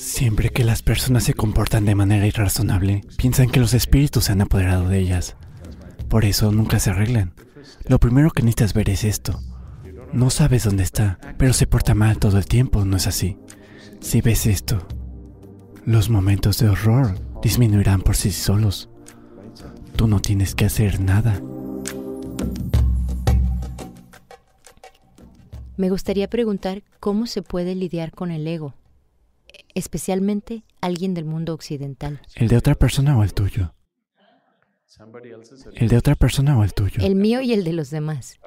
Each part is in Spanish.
Siempre que las personas se comportan de manera irrazonable, piensan que los espíritus se han apoderado de ellas. Por eso nunca se arreglan. Lo primero que necesitas ver es esto. No sabes dónde está, pero se porta mal todo el tiempo, ¿no es así? Si ves esto, los momentos de horror disminuirán por sí solos. Tú no tienes que hacer nada. Me gustaría preguntar cómo se puede lidiar con el ego, especialmente alguien del mundo occidental. ¿El de otra persona o el tuyo? ¿El de otra persona o el tuyo? El mío y el de los demás.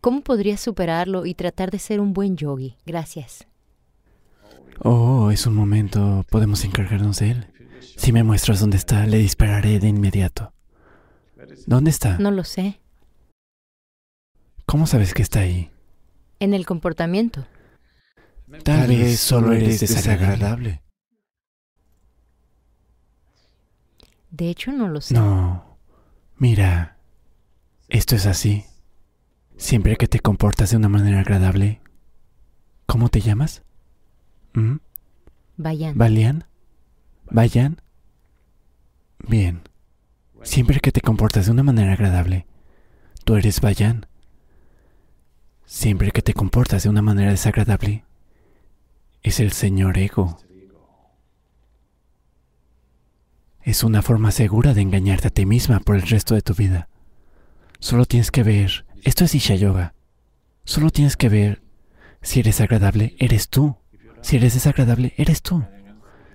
¿Cómo podría superarlo y tratar de ser un buen yogi? Gracias. Oh, es un momento. Podemos encargarnos de él. Si me muestras dónde está, le dispararé de inmediato. ¿Dónde está? No lo sé. ¿Cómo sabes que está ahí? En el comportamiento. Tal vez solo eres desagradable. De hecho, no lo sé. No. Mira, esto es así. Siempre que te comportas de una manera agradable. ¿Cómo te llamas? ¿Mm? Vayan. ¿Valian? ¿Vayan? Bien. Siempre que te comportas de una manera agradable, tú eres Vayan. Siempre que te comportas de una manera desagradable, es el señor ego. Es una forma segura de engañarte a ti misma por el resto de tu vida. Solo tienes que ver, esto es Isha Yoga. Solo tienes que ver, si eres agradable, eres tú. Si eres desagradable, eres tú.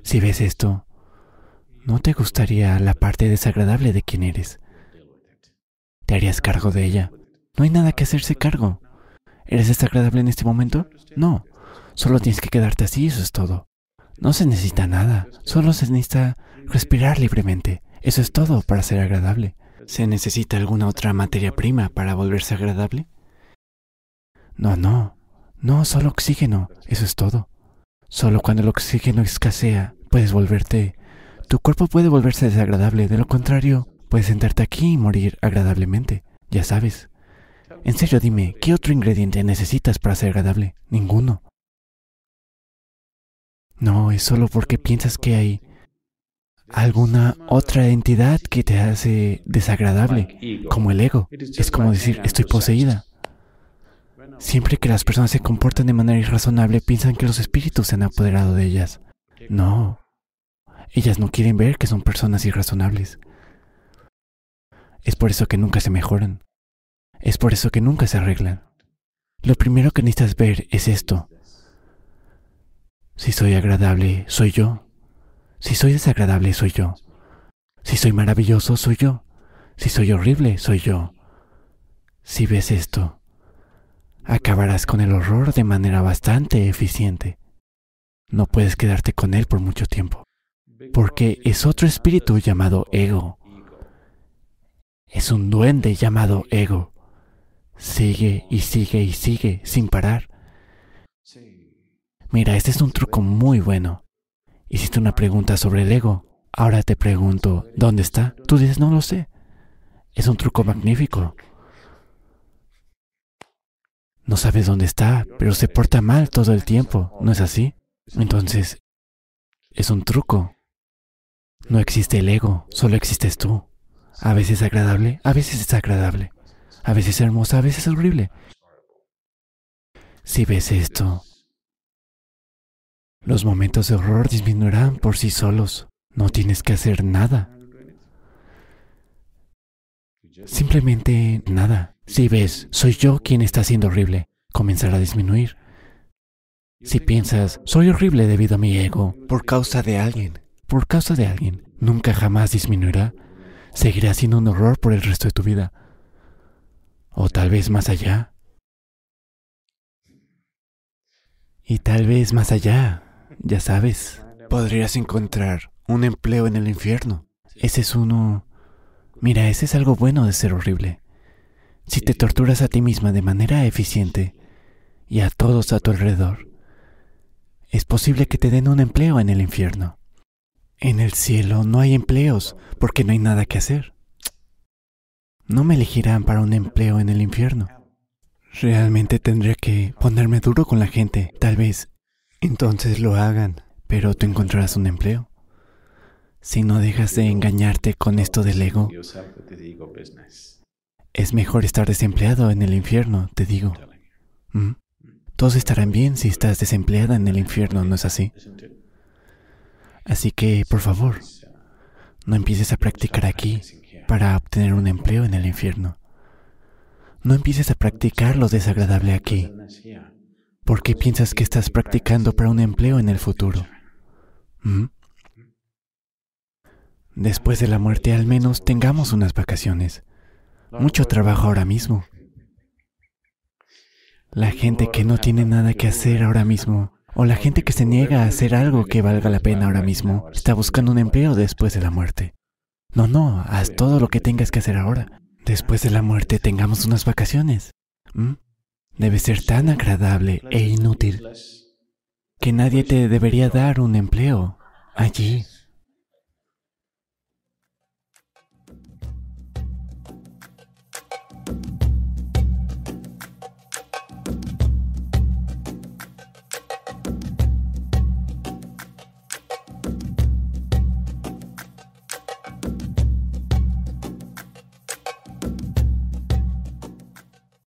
Si ves esto, ¿no te gustaría la parte desagradable de quién eres? ¿Te harías cargo de ella? No hay nada que hacerse cargo. ¿Eres desagradable en este momento? No. Solo tienes que quedarte así, eso es todo. No se necesita nada, solo se necesita respirar libremente. Eso es todo para ser agradable. ¿Se necesita alguna otra materia prima para volverse agradable? No, no, no, solo oxígeno, eso es todo. Solo cuando el oxígeno escasea, puedes volverte... Tu cuerpo puede volverse desagradable, de lo contrario, puedes sentarte aquí y morir agradablemente, ya sabes. En serio, dime, ¿qué otro ingrediente necesitas para ser agradable? Ninguno. No, es solo porque piensas que hay alguna otra entidad que te hace desagradable, como el ego. Es como decir, estoy poseída. Siempre que las personas se comportan de manera irrazonable, piensan que los espíritus se han apoderado de ellas. No. Ellas no quieren ver que son personas irrazonables. Es por eso que nunca se mejoran. Es por eso que nunca se arreglan. Lo primero que necesitas ver es esto. Si soy agradable, soy yo. Si soy desagradable, soy yo. Si soy maravilloso, soy yo. Si soy horrible, soy yo. Si ves esto, acabarás con el horror de manera bastante eficiente. No puedes quedarte con él por mucho tiempo, porque es otro espíritu llamado ego. Es un duende llamado ego. Sigue y sigue y sigue sin parar. Mira, este es un truco muy bueno. Hiciste una pregunta sobre el ego. Ahora te pregunto, ¿dónde está? Tú dices, no lo sé. Es un truco magnífico. No sabes dónde está, pero se porta mal todo el tiempo, ¿no es así? Entonces, es un truco. No existe el ego, solo existes tú. A veces agradable, a veces desagradable. A veces hermosa, a veces horrible. Si ves esto, los momentos de horror disminuirán por sí solos. No tienes que hacer nada. Simplemente nada. Si ves, soy yo quien está siendo horrible, comenzará a disminuir. Si piensas, soy horrible debido a mi ego, por causa de alguien, por causa de alguien, nunca jamás disminuirá. Seguirá siendo un horror por el resto de tu vida. O tal vez más allá. Y tal vez más allá, ya sabes, podrías encontrar un empleo en el infierno. Ese es uno... Mira, ese es algo bueno de ser horrible. Si te torturas a ti misma de manera eficiente y a todos a tu alrededor, es posible que te den un empleo en el infierno. En el cielo no hay empleos porque no hay nada que hacer. No me elegirán para un empleo en el infierno. Realmente tendría que ponerme duro con la gente, tal vez. Entonces lo hagan. pero tú encontrarás un empleo. Si no dejas de engañarte con esto del ego, es mejor estar desempleado en el infierno, te digo. ¿Mm? Todos estarán bien si estás desempleada en el infierno, ¿no es así? Así que, por favor, no empieces a practicar aquí para obtener un empleo en el infierno. No empieces a practicar lo desagradable aquí. ¿Por qué piensas que estás practicando para un empleo en el futuro? ¿Mm? Después de la muerte al menos tengamos unas vacaciones. Mucho trabajo ahora mismo. La gente que no tiene nada que hacer ahora mismo, o la gente que se niega a hacer algo que valga la pena ahora mismo, está buscando un empleo después de la muerte. No, no, haz todo lo que tengas que hacer ahora. Después de la muerte tengamos unas vacaciones. ¿Mm? Debe ser tan agradable e inútil que nadie te debería dar un empleo allí.